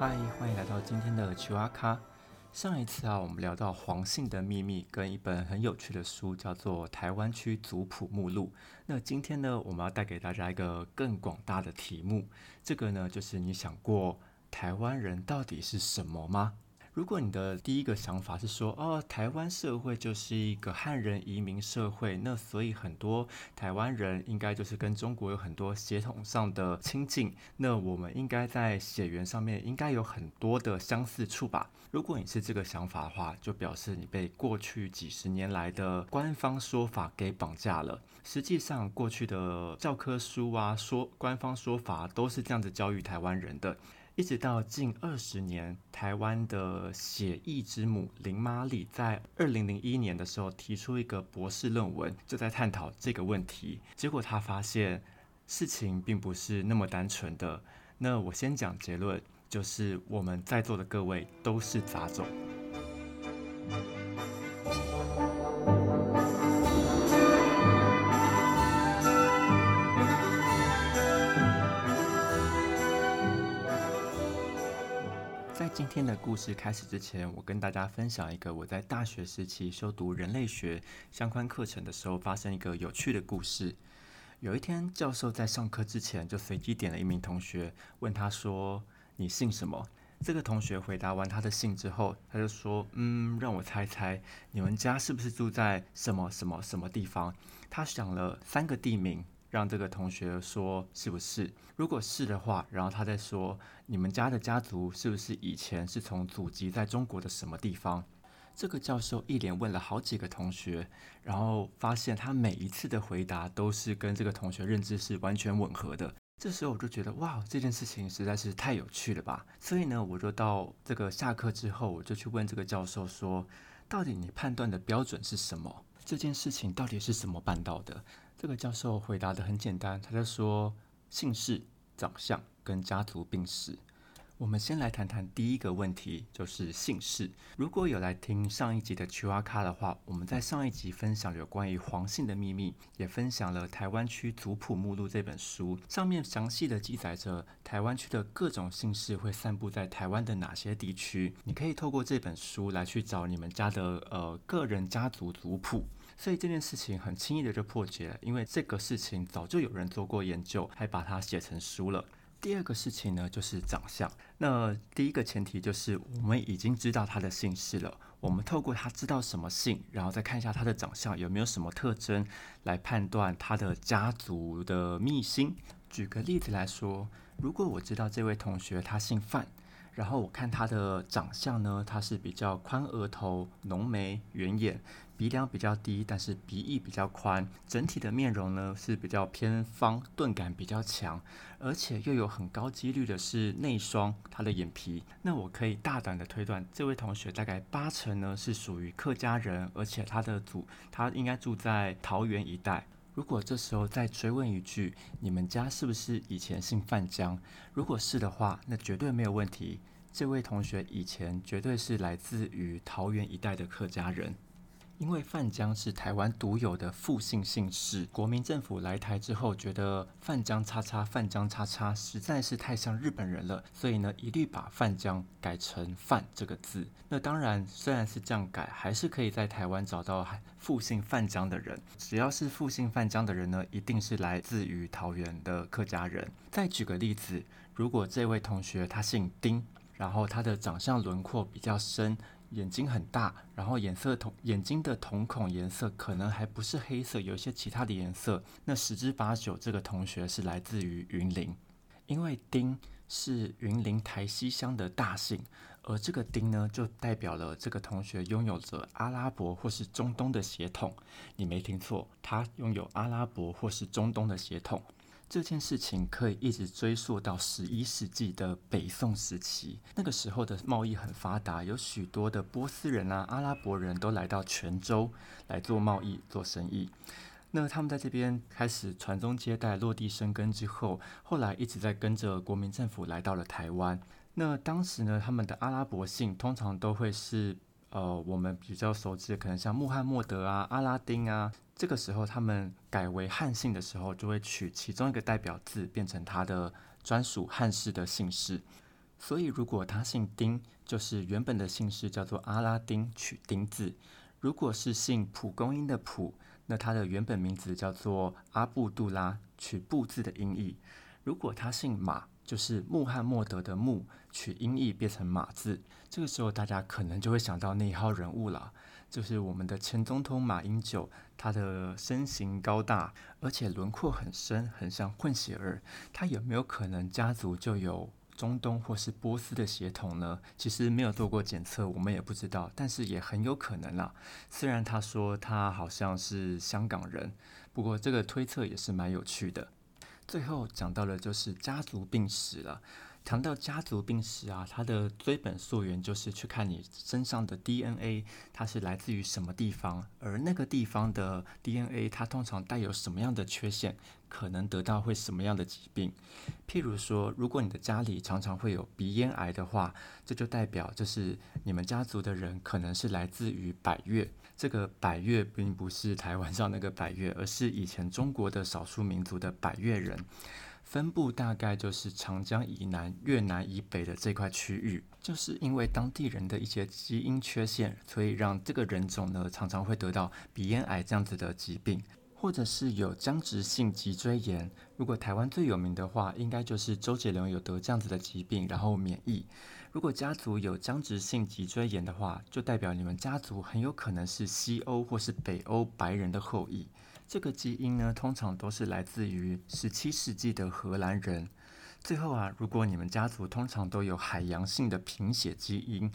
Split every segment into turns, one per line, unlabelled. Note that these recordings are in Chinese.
嗨，欢迎来到今天的求阿卡。上一次啊，我们聊到黄姓的秘密跟一本很有趣的书，叫做《台湾区族谱目录》。那今天呢，我们要带给大家一个更广大的题目，这个呢，就是你想过台湾人到底是什么吗？如果你的第一个想法是说，哦，台湾社会就是一个汉人移民社会，那所以很多台湾人应该就是跟中国有很多血统上的亲近，那我们应该在血缘上面应该有很多的相似处吧？如果你是这个想法的话，就表示你被过去几十年来的官方说法给绑架了。实际上，过去的教科书啊，说官方说法都是这样子教育台湾人的。一直到近二十年，台湾的写意之母林玛丽在二零零一年的时候提出一个博士论文，就在探讨这个问题。结果她发现事情并不是那么单纯的。那我先讲结论，就是我们在座的各位都是杂种。今天的故事开始之前，我跟大家分享一个我在大学时期修读人类学相关课程的时候发生一个有趣的故事。有一天，教授在上课之前就随机点了一名同学，问他说：“你姓什么？”这个同学回答完他的姓之后，他就说：“嗯，让我猜猜，你们家是不是住在什么什么什么地方？”他想了三个地名。让这个同学说是不是？如果是的话，然后他再说你们家的家族是不是以前是从祖籍在中国的什么地方？这个教授一连问了好几个同学，然后发现他每一次的回答都是跟这个同学认知是完全吻合的。这时候我就觉得哇，这件事情实在是太有趣了吧！所以呢，我就到这个下课之后，我就去问这个教授说，到底你判断的标准是什么？这件事情到底是怎么办到的？这个教授回答的很简单，他在说姓氏、长相跟家族病史。我们先来谈谈第一个问题，就是姓氏。如果有来听上一集的曲阿卡的话，我们在上一集分享有关于黄姓的秘密，也分享了台湾区族谱目录这本书，上面详细的记载着台湾区的各种姓氏会散布在台湾的哪些地区。你可以透过这本书来去找你们家的呃个人家族族谱。所以这件事情很轻易的就破解了，因为这个事情早就有人做过研究，还把它写成书了。第二个事情呢，就是长相。那第一个前提就是我们已经知道他的姓氏了，我们透过他知道什么姓，然后再看一下他的长相有没有什么特征，来判断他的家族的秘辛。举个例子来说，如果我知道这位同学他姓范。然后我看他的长相呢，他是比较宽额头、浓眉、圆眼，鼻梁比较低，但是鼻翼比较宽，整体的面容呢是比较偏方，钝感比较强，而且又有很高几率的是内双，他的眼皮。那我可以大胆的推断，这位同学大概八成呢是属于客家人，而且他的祖他应该住在桃园一带。如果这时候再追问一句，你们家是不是以前姓范江？如果是的话，那绝对没有问题。这位同学以前绝对是来自于桃园一带的客家人。因为范江是台湾独有的复姓姓氏，国民政府来台之后，觉得范江叉叉范江叉叉实在是太像日本人了，所以呢，一律把范江改成范这个字。那当然，虽然是这样改，还是可以在台湾找到复姓范江的人。只要是复姓范江的人呢，一定是来自于桃园的客家人。再举个例子，如果这位同学他姓丁，然后他的长相轮廓比较深。眼睛很大，然后颜色瞳眼睛的瞳孔颜色可能还不是黑色，有一些其他的颜色。那十之八九，这个同学是来自于云林，因为丁是云林台西乡的大姓，而这个丁呢，就代表了这个同学拥有着阿拉伯或是中东的血统。你没听错，他拥有阿拉伯或是中东的血统。这件事情可以一直追溯到十一世纪的北宋时期，那个时候的贸易很发达，有许多的波斯人啊、阿拉伯人都来到泉州来做贸易、做生意。那他们在这边开始传宗接代、落地生根之后，后来一直在跟着国民政府来到了台湾。那当时呢，他们的阿拉伯姓通常都会是。呃，我们比较熟知的可能像穆罕默德啊、阿拉丁啊，这个时候他们改为汉姓的时候，就会取其中一个代表字，变成他的专属汉氏的姓氏。所以如果他姓丁，就是原本的姓氏叫做阿拉丁，取丁字；如果是姓蒲公英的蒲，那他的原本名字叫做阿布杜拉，取布字的音译；如果他姓马，就是穆罕默德的穆，取音译变成马字。这个时候大家可能就会想到那一号人物了。就是我们的前总统马英九，他的身形高大，而且轮廓很深，很像混血儿。他有没有可能家族就有中东或是波斯的血统呢？其实没有做过检测，我们也不知道，但是也很有可能啦。虽然他说他好像是香港人，不过这个推测也是蛮有趣的。最后讲到的就是家族病史了。谈到家族病史啊，它的追本溯源就是去看你身上的 DNA，它是来自于什么地方，而那个地方的 DNA 它通常带有什么样的缺陷，可能得到会什么样的疾病。譬如说，如果你的家里常常会有鼻咽癌的话，这就代表就是你们家族的人可能是来自于百越。这个百越并不是台湾上那个百越，而是以前中国的少数民族的百越人。分布大概就是长江以南、越南以北的这块区域，就是因为当地人的一些基因缺陷，所以让这个人种呢常常会得到鼻咽癌这样子的疾病，或者是有僵直性脊椎炎。如果台湾最有名的话，应该就是周杰伦有得这样子的疾病，然后免疫。如果家族有僵直性脊椎炎的话，就代表你们家族很有可能是西欧或是北欧白人的后裔。这个基因呢，通常都是来自于十七世纪的荷兰人。最后啊，如果你们家族通常都有海洋性的贫血基因，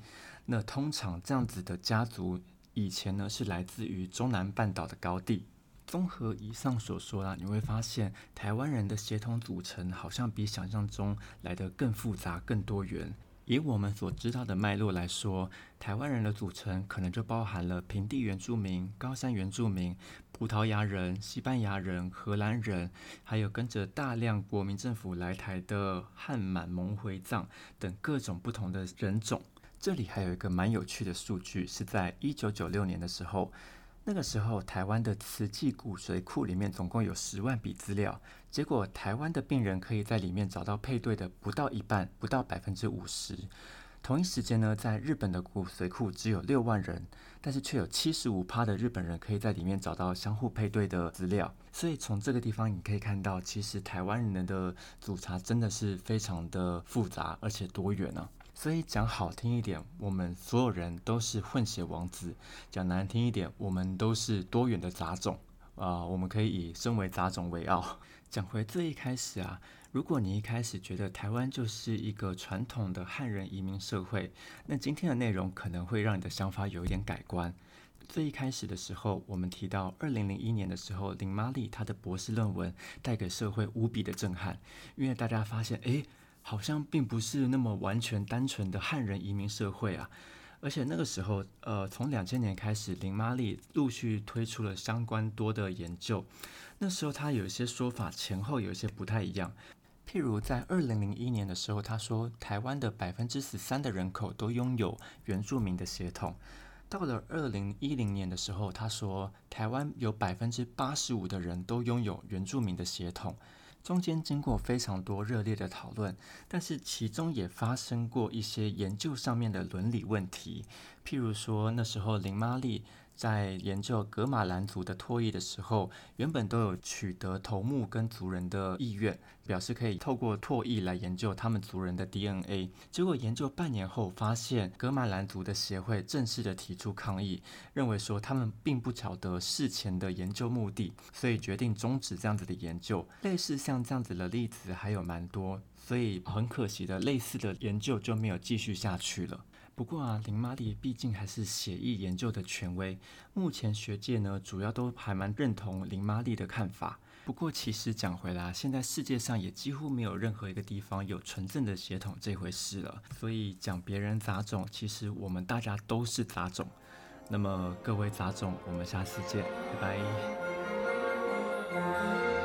那通常这样子的家族以前呢是来自于中南半岛的高地。综合以上所说啦，你会发现台湾人的协同组成好像比想象中来得更复杂、更多元。以我们所知道的脉络来说，台湾人的组成可能就包含了平地原住民、高山原住民、葡萄牙人、西班牙人、荷兰人，还有跟着大量国民政府来台的汉满蒙回藏等各种不同的人种。这里还有一个蛮有趣的数据，是在一九九六年的时候。那个时候，台湾的慈济骨髓库里面总共有十万笔资料，结果台湾的病人可以在里面找到配对的不到一半，不到百分之五十。同一时间呢，在日本的骨髓库只有六万人，但是却有七十五趴的日本人可以在里面找到相互配对的资料。所以从这个地方你可以看到，其实台湾人的组查真的是非常的复杂而且多元呢。所以讲好听一点，我们所有人都是混血王子；讲难听一点，我们都是多元的杂种啊！我们可以以身为杂种为傲。讲回最一开始啊，如果你一开始觉得台湾就是一个传统的汉人移民社会，那今天的内容可能会让你的想法有一点改观。最一开始的时候，我们提到二零零一年的时候，林玛丽她的博士论文带给社会无比的震撼，因为大家发现，诶。好像并不是那么完全单纯的汉人移民社会啊，而且那个时候，呃，从两千年开始，林玛丽陆续推出了相关多的研究。那时候他有一些说法前后有一些不太一样，譬如在二零零一年的时候，他说台湾的百分之十三的人口都拥有原住民的血统；到了二零一零年的时候，他说台湾有百分之八十五的人都拥有原住民的血统。中间经过非常多热烈的讨论，但是其中也发生过一些研究上面的伦理问题，譬如说那时候林玛丽。在研究格马兰族的唾液的时候，原本都有取得头目跟族人的意愿，表示可以透过唾液来研究他们族人的 DNA。结果研究半年后，发现格马兰族的协会正式的提出抗议，认为说他们并不晓得事前的研究目的，所以决定终止这样子的研究。类似像这样子的例子还有蛮多，所以很可惜的，类似的研究就没有继续下去了。不过啊，林玛丽毕竟还是血液研究的权威，目前学界呢主要都还蛮认同林玛丽的看法。不过其实讲回来，现在世界上也几乎没有任何一个地方有纯正的血统这回事了。所以讲别人杂种，其实我们大家都是杂种。那么各位杂种，我们下次见，拜拜。